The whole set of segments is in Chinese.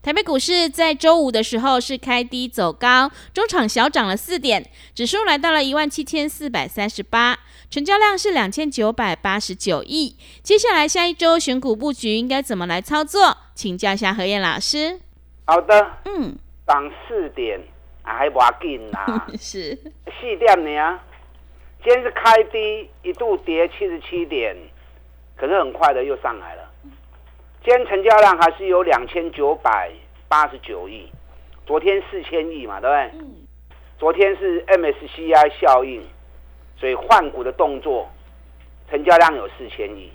台北股市在周五的时候是开低走高，中场小涨了四点，指数来到了一万七千四百三十八，成交量是两千九百八十九亿。接下来下一周选股布局应该怎么来操作？请教一下何燕老师。好的，嗯，涨四点还不紧呐，是四点呢。今天是开低，一度跌七十七点，可是很快的又上来了。今天成交量还是有两千九百八十九亿，昨天四千亿嘛，对不对？昨天是 MSCI 效应，所以换股的动作，成交量有四千亿。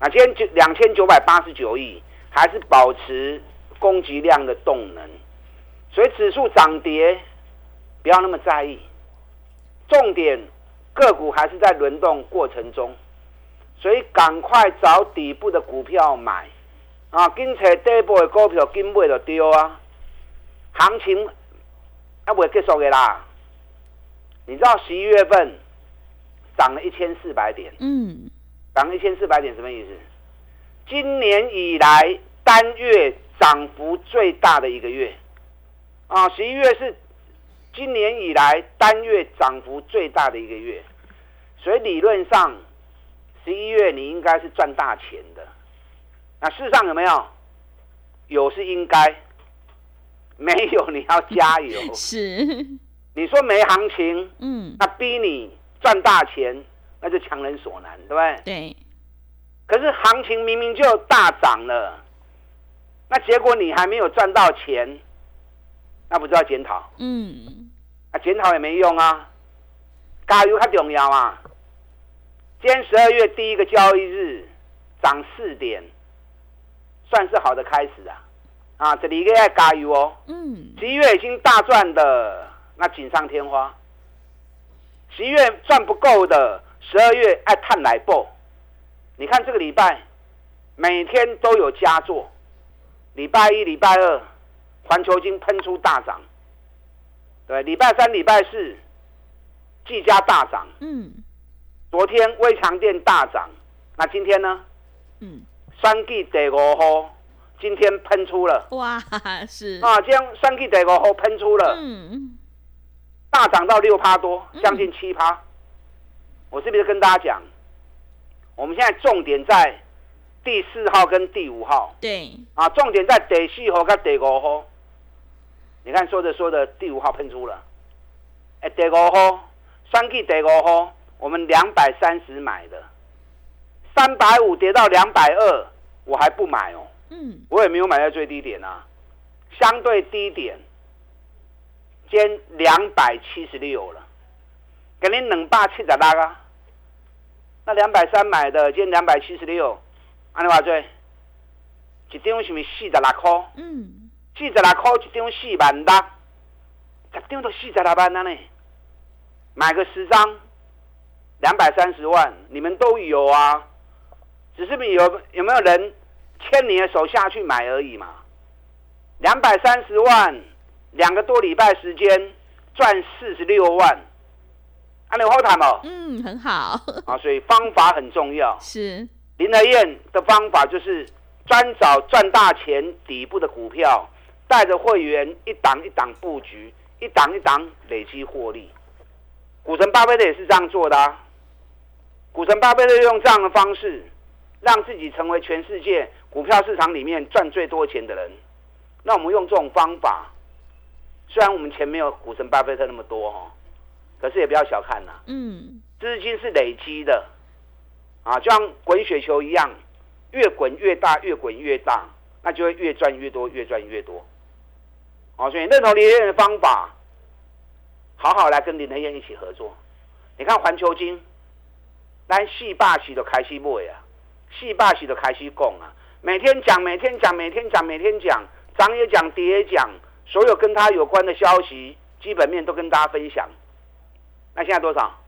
那今天就两千九百八十九亿，还是保持供给量的动能，所以指数涨跌不要那么在意，重点个股还是在轮动过程中，所以赶快找底部的股票买。啊，紧找底部的股票，紧买就丢啊！行情还未结束的啦。你知道十一月份涨了一千四百点，嗯，涨一千四百点什么意思？今年以来单月涨幅最大的一个月啊！十一月是今年以来单月涨幅最大的一个月，所以理论上十一月你应该是赚大钱的。那事实上有没有？有是应该，没有你要加油。是，你说没行情，嗯，那逼你赚大钱，那就强人所难，对不对？对。可是行情明明就大涨了，那结果你还没有赚到钱，那不知道检讨？嗯。啊，检讨也没用啊，加油较重要啊。今天十二月第一个交易日，涨四点。算是好的开始啊，啊，这里一个要加油哦。嗯，十一月已经大赚的，那锦上添花。十一月赚不够的，十二月爱探奶报。你看这个礼拜，每天都有佳作。礼拜一、礼拜二，环球金喷出大涨。对，礼拜三、礼拜四，技嘉大涨。嗯，昨天微强电大涨，那今天呢？嗯。三 G 第五号今天喷出了，哇，是。啊，今天三 G 第五号喷出了，嗯，大涨到六趴多，将近七趴。我是不是跟大家讲，我们现在重点在第四号跟第五号，对，啊，重点在第四号跟第五号。你看说着说着，第五号喷出了，哎，第五号三 G 第五号，我们两百三十买的。三百五跌到两百二，我还不买哦。嗯，我也没有买在最低点啊，相对低点，今两百七十六了，给你冷霸七十六啊。那两百三买的，今两百七十六，安尼话做，一张是咪四十六块？嗯，四十六块一张四万六，十张都四十六万了呢。买个十张，两百三十万，你们都有啊。只是你有有没有人牵你的手下去买而已嘛？两百三十万，两个多礼拜时间赚四十六万，安你好谈哦。嗯，很好。啊，所以方法很重要。是林德燕的方法就是专找赚大钱底部的股票，带着会员一档一档布局，一档一档累积获利。股神巴菲特也是这样做的啊。股神巴菲特用这样的方式。让自己成为全世界股票市场里面赚最多钱的人，那我们用这种方法，虽然我们钱没有股神巴菲特那么多哈，可是也不要小看呐，嗯，资金是累积的，啊，就像滚雪球一样，越滚越大，越滚越大，那就会越赚越多，越赚越多。哦，所以认同林德燕的方法，好好来跟林德燕一起合作。你看环球金，咱戏霸戏都开戏买啊，四霸起都开始讲啊，每天讲，每天讲，每天讲，每天讲，涨也讲，跌也讲，所有跟他有关的消息、基本面都跟大家分享。那现在多少？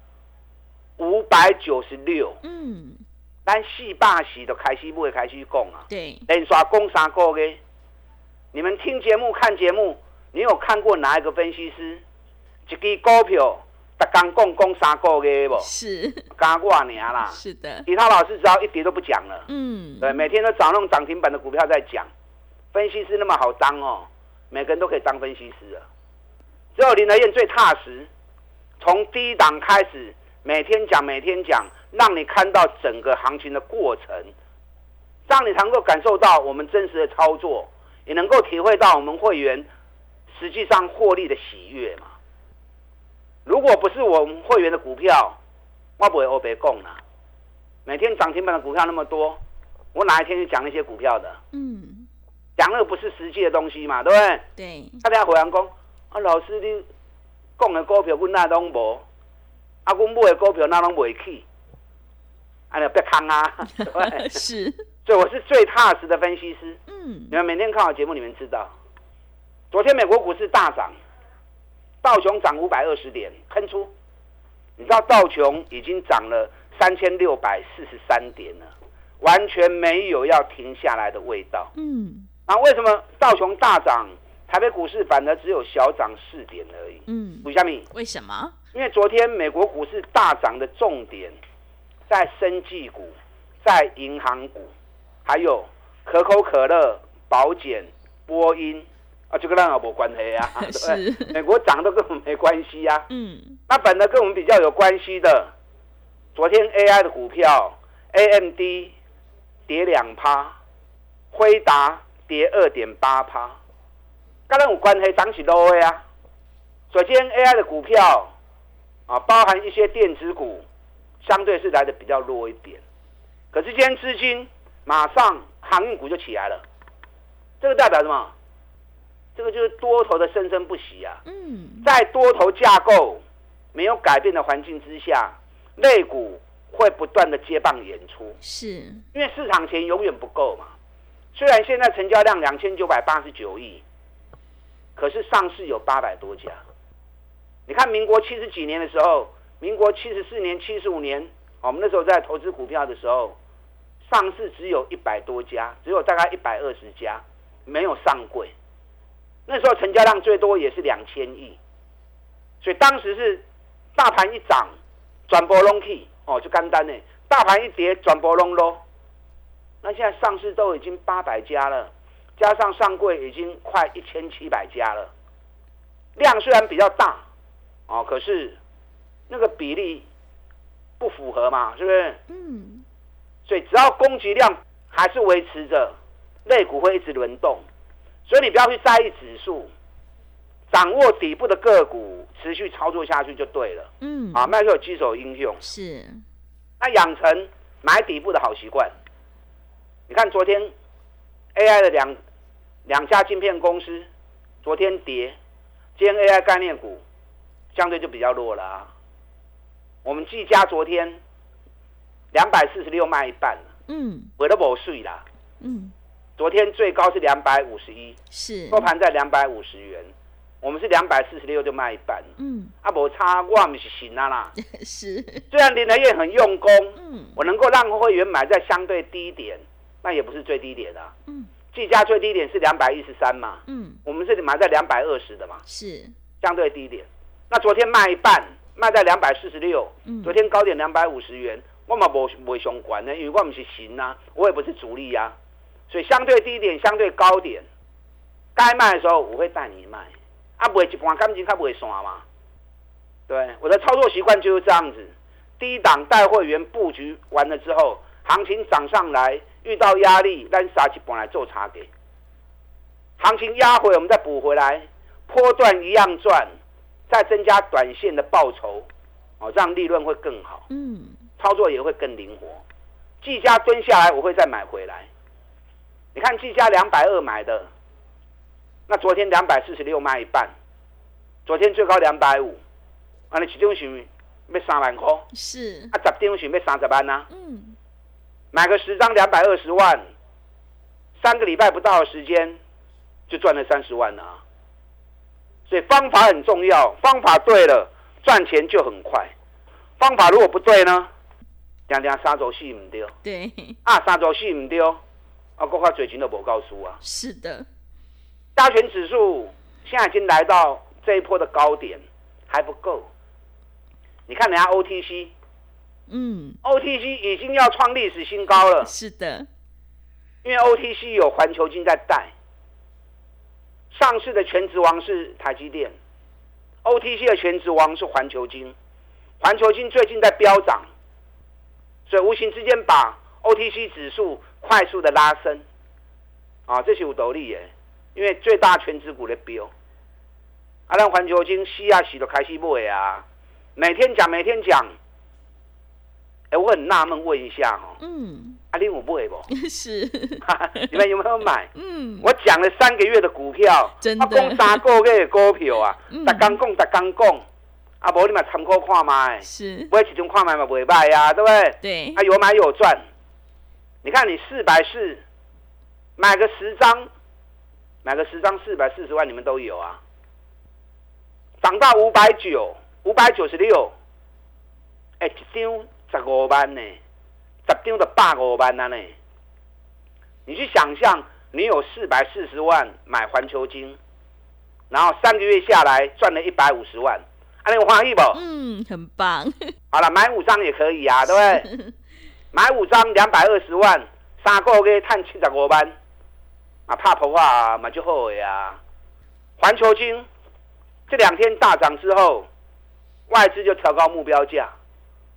五百九十六。嗯，但四霸起都开始不会，开始讲啊。对，连刷供三个月，你们听节目、看节目，你有看过哪一个分析师一支股票，逐工讲讲三个月不？是，加我尔啦。是的，其他老师只要一跌都不讲了，嗯，对，每天都找那种涨停板的股票在讲。分析师那么好当哦，每个人都可以当分析师啊。只有林德燕最踏实，从低档开始，每天讲，每天讲，让你看到整个行情的过程，让你能够感受到我们真实的操作，也能够体会到我们会员实际上获利的喜悦嘛。如果不是我们会员的股票，我不会欧北供啦。每天涨停板的股票那么多，我哪一天去讲那些股票的？嗯，讲那个不是实际的东西嘛，对不对？对，大家回来讲，啊，老师你供的股票，阮那拢无，啊，阮买的股票那拢袂起，啊，你别坑啊，对不对？是，所以我是最踏实的分析师。嗯你，们每天看我节目，你们知道，昨天美国股市大涨，道琼涨五百二十点，喷出。你知道道琼已经涨了三千六百四十三点了，完全没有要停下来的味道。嗯，那为什么道琼大涨，台北股市反而只有小涨四点而已？嗯，为什么？为什么？因为昨天美国股市大涨的重点在生技股、在银行股，还有可口可乐、保险、波音啊，这个让我没关系啊，对不对？是美国涨都跟我们没关系啊。嗯，那本来跟我们比较有关系的，昨天 AI 的股票，AMD 跌两趴，辉达跌二点八趴，跟咱有关系，涨起 low 的啊。所以今天 AI 的股票啊，包含一些电子股，相对是来的比较弱一点。可是今天资金马上航运股就起来了，这个代表什么？这个就是多头的生生不息啊。嗯，在多头架构没有改变的环境之下，类股会不断的接棒演出，是，因为市场钱永远不够嘛。虽然现在成交量两千九百八十九亿，可是上市有八百多家。你看民国七十几年的时候，民国七十四年、七十五年，我们那时候在投资股票的时候，上市只有一百多家，只有大概一百二十家没有上柜。那时候成交量最多也是两千亿，所以当时是大盘一涨，转波隆起哦，就干单呢。大盘一跌，转波隆咯。那现在上市都已经八百家了，加上上柜已经快一千七百家了，量虽然比较大哦，可是那个比例不符合嘛，是不是？嗯，所以只要供给量还是维持着，肋骨会一直轮动。所以你不要去在意指数，掌握底部的个股，持续操作下去就对了。嗯，啊，卖就有基手应用，是，那养成买底部的好习惯。你看昨天 AI 的两两家晶片公司，昨天跌，今天 AI 概念股相对就比较弱了啊。我们技嘉昨天两百四十六卖一半了，嗯我都没睡啦。嗯，昨天最高是两百五十一，是，收盘在两百五十元，我们是两百四十六就卖一半，嗯，啊，无差，我们是行啊啦。是，虽然林德燕很用功，嗯。我能够让会员买在相对低点，那也不是最低点啊。嗯。计价最低点是两百一十三嘛，嗯，我们是买在两百二十的嘛，是，相对低点。那昨天卖一半，卖在两百四十六，嗯。昨天高点两百五十元，我嘛无无相关呢，因为我们是行啊，我也不是主力啊，所以相对低点、相对高点，该卖的时候我会带你卖，啊，不会一半感情它不会散嘛。对，我的操作习惯就是这样子，低档带会员布局完了之后，行情涨上来，遇到压力，咱杀起本来做差给，行情压回我们再补回来，波段一样赚，再增加短线的报酬，哦，让利润会更好，嗯，操作也会更灵活。技嘉蹲下来，我会再买回来。你看技嘉两百二买的，那昨天两百四十六卖一半，昨天最高两百五，啊，你一张是要三万块，是，啊，十张是要三十万呐、嗯，买个十张两百二十万，三个礼拜不到的时间就赚了三十万了、啊。所以方法很重要，方法对了，赚钱就很快。方法如果不对呢，两两三周四唔对，对，啊三周四唔对，啊国家最近都不告诉啊。是的，加权指数现在已经来到这一波的高点，还不够。你看人家 OTC，OTC 嗯，已经要创历史新高了。是的，因为 OTC 有环球金在带，上市的全职王是台积电，OTC 的全职王是环球金，环球金最近在飙涨，所以无形之间把 OTC 指数快速的拉升，啊，这是有道理耶，因为最大全职股的标，啊，让环球金吸啊洗都开始买啊，每天讲每天讲，哎，我很纳闷，问一下哈、哦，嗯，啊，你有买不？是，你们有没有买？嗯，我讲了三个月的股票，真的。我讲三个月的股票啊，嗯。逐工讲，逐工讲，啊，无你嘛参考看卖，是，买一张看卖嘛袂歹呀，对不对？对。啊，，有买有赚。你看你四百四，买个十张，买个十张四百四十万，你们都有啊。涨到五百九，五百九十六，哎，一张十五万呢，十张就百五万啊呢。你去想象，你有四百四十万买环球金，然后三个月下来赚了一百五十万，啊，你有欢喜不？嗯，很棒，好了，买五张也可以啊，对不对？买五张两百二十万，三个月赚七十五万，啊，怕婆啊，嘛就好的啊。环球金这两天大涨之后，外资就调高目标价，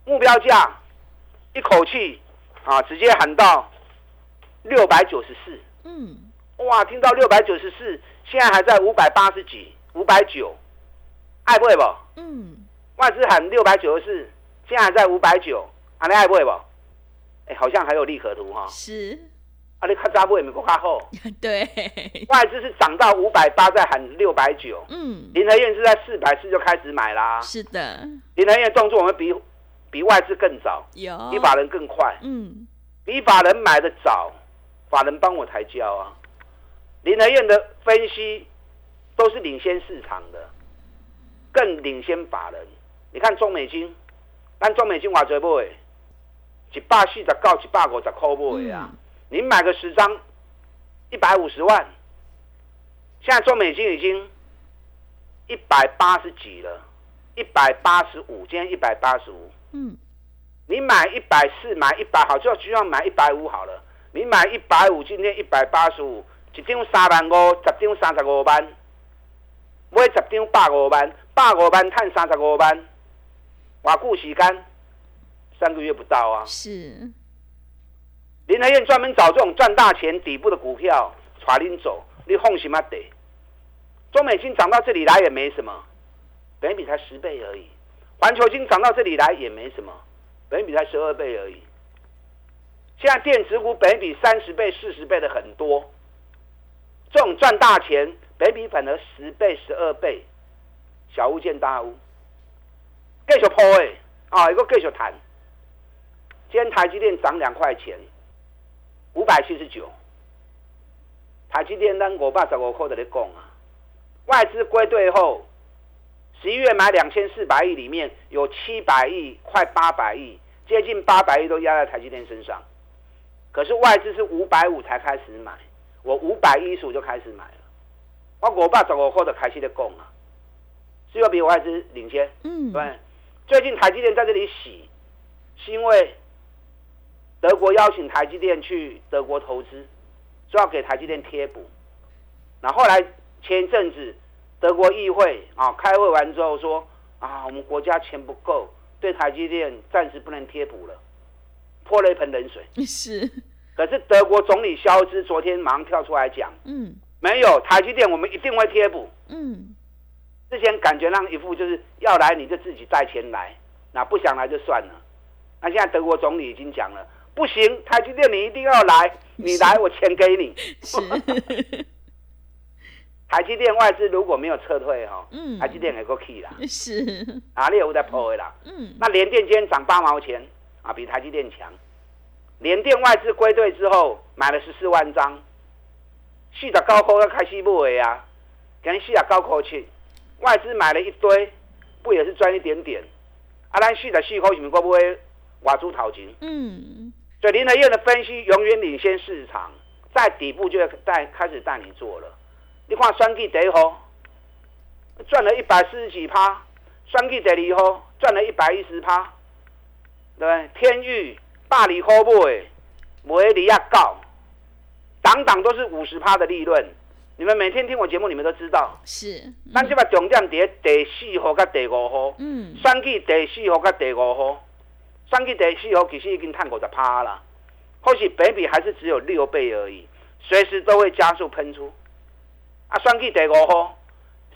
目标价一口气啊，直接喊到六百九十四。嗯，哇，听到六百九十四，现在还在五百八十几，五百九，爱不爱不？嗯，外资喊六百九十四，现在还在五百九，啊，你爱不会不？哎，好像还有利可图哈、是，啊，你看扎布会美国较好，对，外资是涨到五百八，再喊六百九，嗯，林和燕是在四百四就开始买啦。是的，林和燕动作我们比比外资更早，有，比法人更快，嗯，比法人买的早，法人帮我抬轿啊。林和燕的分析都是领先市场的，更领先法人。你看中美金，但中美金偌济买？一百四十到一百五十块买啊！你买个十张，一百五十万。现在做美金已经一百八十几了，一百八十五，今天一百八十五。嗯，你买一百四，买一百好，就需要买一百五好了。你买一百五，今天一百八十五，一张三万五，十张三十五万，买十张百五万，百五万赚三十五万，偌久时间？三个月不到啊！是，林和燕专门找这种赚大钱底部的股票，带恁走，你放心嘛得。中美金涨到这里来也没什么，本益比才十倍而已。环球金涨到这里来也没什么，本益比才十二倍而已。现在电子股本比三十倍、四十倍的很多，这种赚大钱，本比反而十倍、十二倍，小巫见大巫。继续抛诶，啊，一个继续谈。今天台积电涨两块钱，五百七十九。台积电咱五百十五块的咧讲啊，外资归队后，十一月买两千四百亿，里面有七百亿、快八百亿，接近八百亿都压在台积电身上。可是外资是五百五才开始买，我五百一十五就开始买了，我五百十五块就开始咧供啊，是要比外资领先。嗯，对，最近台积电在这里洗，是因为德国邀请台积电去德国投资，说要给台积电贴补。那后来前一阵子德国议会啊开会完之后说啊，我们国家钱不够，对台积电暂时不能贴补了，泼了一盆冷水。是，可是德国总理肖兹昨天马上跳出来讲，嗯没有台积电，我们一定会贴补。嗯，之前感觉让一副就是要来你就自己带钱来，那不想来就算了。那现在德国总理已经讲了，不行，台积电你一定要来，你来我钱给你。是，台积电外资如果没有撤退哈，嗯台积电也够 key 啦，是，哪里有在破的啦？嗯，那联电今天涨八毛钱啊，比台积电强。联电外资归队之后买了十四万张，四十高科要开始买啊，今天四十高科去，外资买了一堆，不也是赚一点点？啊，咱四十四块是不是会不会瓦猪头钱？嗯，所以林德燕的分析永远领先市场，在底部就要带开始带你做了。你看双 G 第一号赚了一百四十几趴，双 G 第二号赚了一百一十趴，对不对？天域、大理好买，维利亚高，档档都是五十趴的利润。你们每天听我节目，你们都知道。是，咱这把重点伫第四号跟第五号。嗯，选举第四号跟第五号，选举第四号其实已经探过十趴了，或许北比还是只有六倍而已，随时都会加速喷出。啊，选举第五号，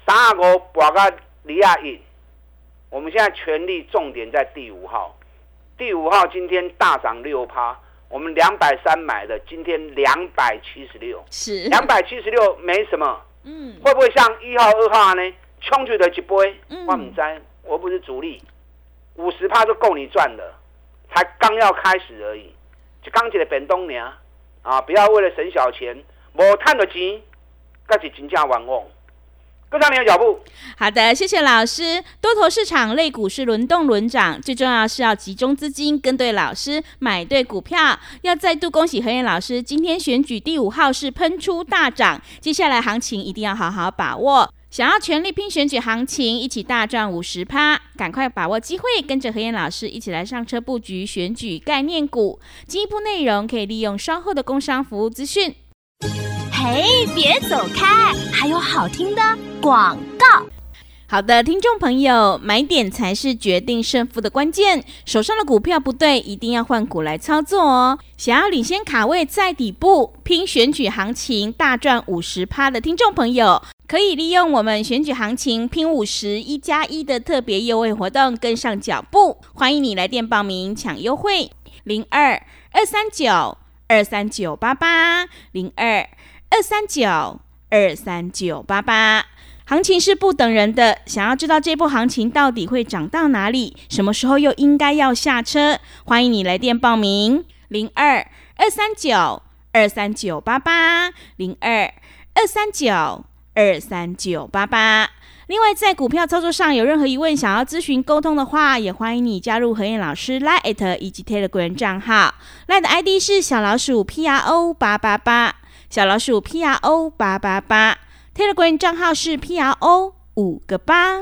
三十五博个李亚印，我们现在全力重点在第五号，第五号今天大涨六趴，我们两百三买的，今天两百七十六，是，两百七十六没什么。嗯，会不会像一号、二号呢？冲去的一杯，嗯。我唔知，我不是主力，五十趴就够你赚了，才刚要开始而已，就刚起的本东娘啊！不要为了省小钱，无赚的钱，那是真正冤枉。跟上你的脚步，好的，谢谢老师。多头市场类股是轮动轮涨，最重要是要集中资金，跟对老师，买对股票。要再度恭喜何燕老师，今天选举第五号是喷出大涨，接下来行情一定要好好把握。想要全力拼选举行情，一起大赚五十趴，赶快把握机会，跟着何燕老师一起来上车布局选举概念股。进一步内容可以利用稍后的工商服务资讯。嘿，别走开，还有好听的广告。好的，听众朋友，买点才是决定胜负的关键。手上的股票不对，一定要换股来操作哦。想要领先卡位在底部，拼选举行情大赚五十趴的听众朋友，可以利用我们选举行情拼五十一加一的特别优惠活动，跟上脚步。欢迎你来电报名抢优惠，零二二三九二三九八八零二二三九二三九八八。行情是不等人的，想要知道这波行情到底会涨到哪里，什么时候又应该要下车？欢迎你来电报名，零二二三九二三九八八，零二二三九二三九八八。另外，在股票操作上有任何疑问，想要咨询沟通的话，也欢迎你加入何燕老师 Line 以及 Telegram 账号，Line 的 ID 是小老鼠 P R O 八八八，小老鼠 P R O 八八八。Telegram 账号是 P R O 五个八。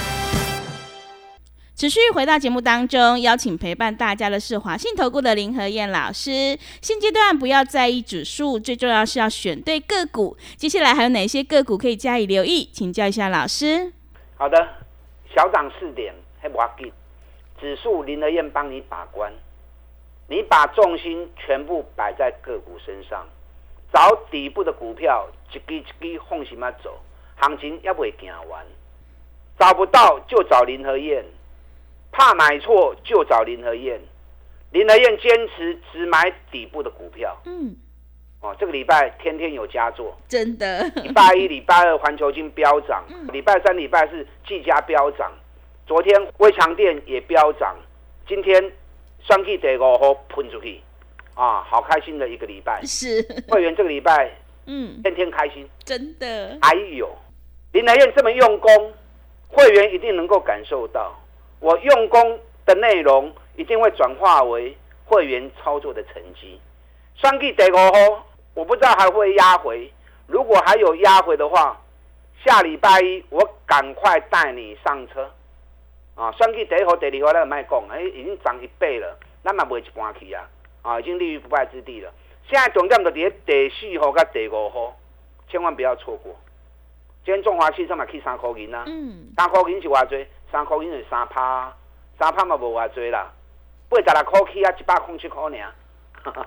持续回到节目当中，邀请陪伴大家的是华信投顾的林和燕老师。现阶段不要在意指数，最重要是要选对个股。接下来还有哪些个股可以加以留意？请教一下老师。好的，小涨四点，还不要紧。指数林和燕帮你把关，你把重心全部摆在个股身上，找底部的股票，一支一支放心嘛走，行情也不会行完。找不到就找林和燕，怕买错就找林和燕。林和燕坚持只买底部的股票。嗯，哦，这个礼拜天天有佳作。真的，礼拜一、礼拜二 环球金飙涨，礼拜三、礼拜四技嘉飙涨，昨天微强电也飙涨，今天双 K 第五号喷出去，啊，好开心的一个礼拜。是，会员这个礼拜嗯，天天开心，真的，还有林来燕这么用功，会员一定能够感受到，我用功的内容一定会转化为会员操作的成绩。双 K 第五号，我不知道还会压回，如果还有压回的话，下礼拜一我赶快带你上车，啊，选举第一号、第二号咱卖讲，哎，已经涨一倍了，咱嘛卖一半去啊，啊，已经立于不败之地了。现在重点就伫第四号跟第五号，千万不要错过。今天中华汽车嘛去三块银啊，三块银是偌济？三块银是三趴，三趴嘛无偌济啦，八十六块起啊，一百空七块尔，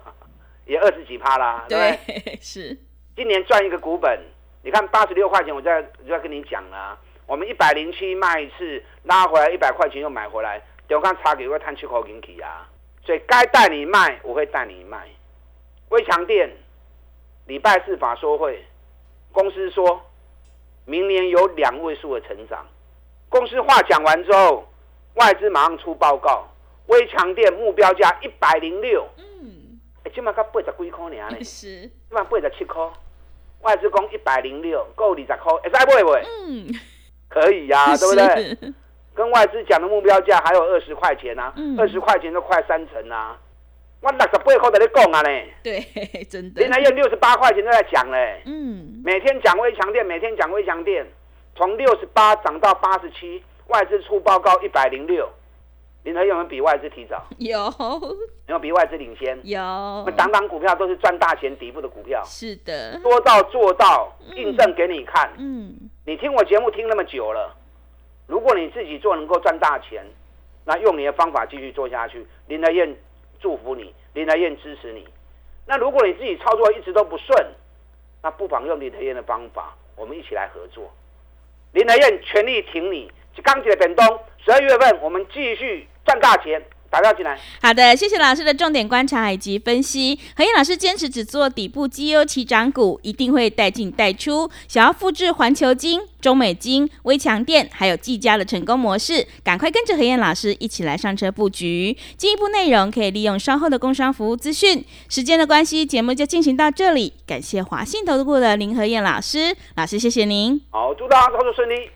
也二十几趴啦，对不对？是。今年赚一个股本，你看八十六块钱，我在就在跟你讲啊，我们一百零七卖一次，拉回来一百块钱又买回来，中间差给会摊七块银起啊，所以该带你卖，我会带你卖。微强店礼拜四法说会，公司说明年有两位数的成长。公司话讲完之后，外资马上出报告，微强电目标价一百零六。嗯，哎，起码才八十几块呢。是，起码八十七块。外资讲一百零六，够二十块，会使买不？嗯，可以呀，对不对？跟外资讲的目标价还有二十块钱啊，二十块钱都快三成啊。我六十八块在你讲啊呢，对，真的。林台燕六十八块钱都在讲嘞，嗯，每天讲微强电，每天讲微强电，从六十八涨到八十七，外资出报告一百零六，林台燕有没有比外资提早？有，有没有比外资领先？有。我们档档股票都是赚大钱底部的股票，是的，说到做到，印证给你看。嗯，你听我节目听那么久了，如果你自己做能够赚大钱，那用你的方法继续做下去，林台燕。祝福你，林台燕支持你。那如果你自己操作一直都不顺，那不妨用林台燕的方法，我们一起来合作。林台燕全力挺你，钢铁本东，十二月份我们继续赚大钱。打掉进来。好的，谢谢老师的重点观察以及分析。何燕老师坚持只做底部绩优起涨股，一定会带进带出。想要复制环球金、中美金、微强电还有技嘉的成功模式，赶快跟着何燕老师一起来上车布局。进一步内容可以利用稍后的工商服务资讯。时间的关系，节目就进行到这里。感谢华信投顾的林何燕老师，老师谢谢您。好，祝大家操作顺利。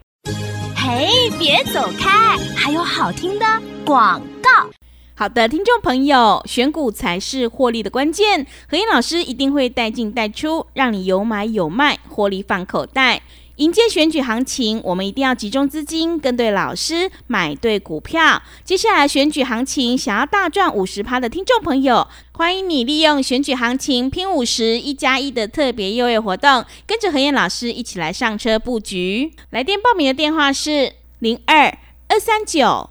嘿，别走开，还有好听的广告。好的，听众朋友，选股才是获利的关键。何燕老师一定会带进带出，让你有买有卖，获利放口袋。迎接选举行情，我们一定要集中资金，跟对老师，买对股票。接下来选举行情，想要大赚五十趴的听众朋友，欢迎你利用选举行情拼五十一加一的特别优惠活动，跟着何燕老师一起来上车布局。来电报名的电话是零二二三九。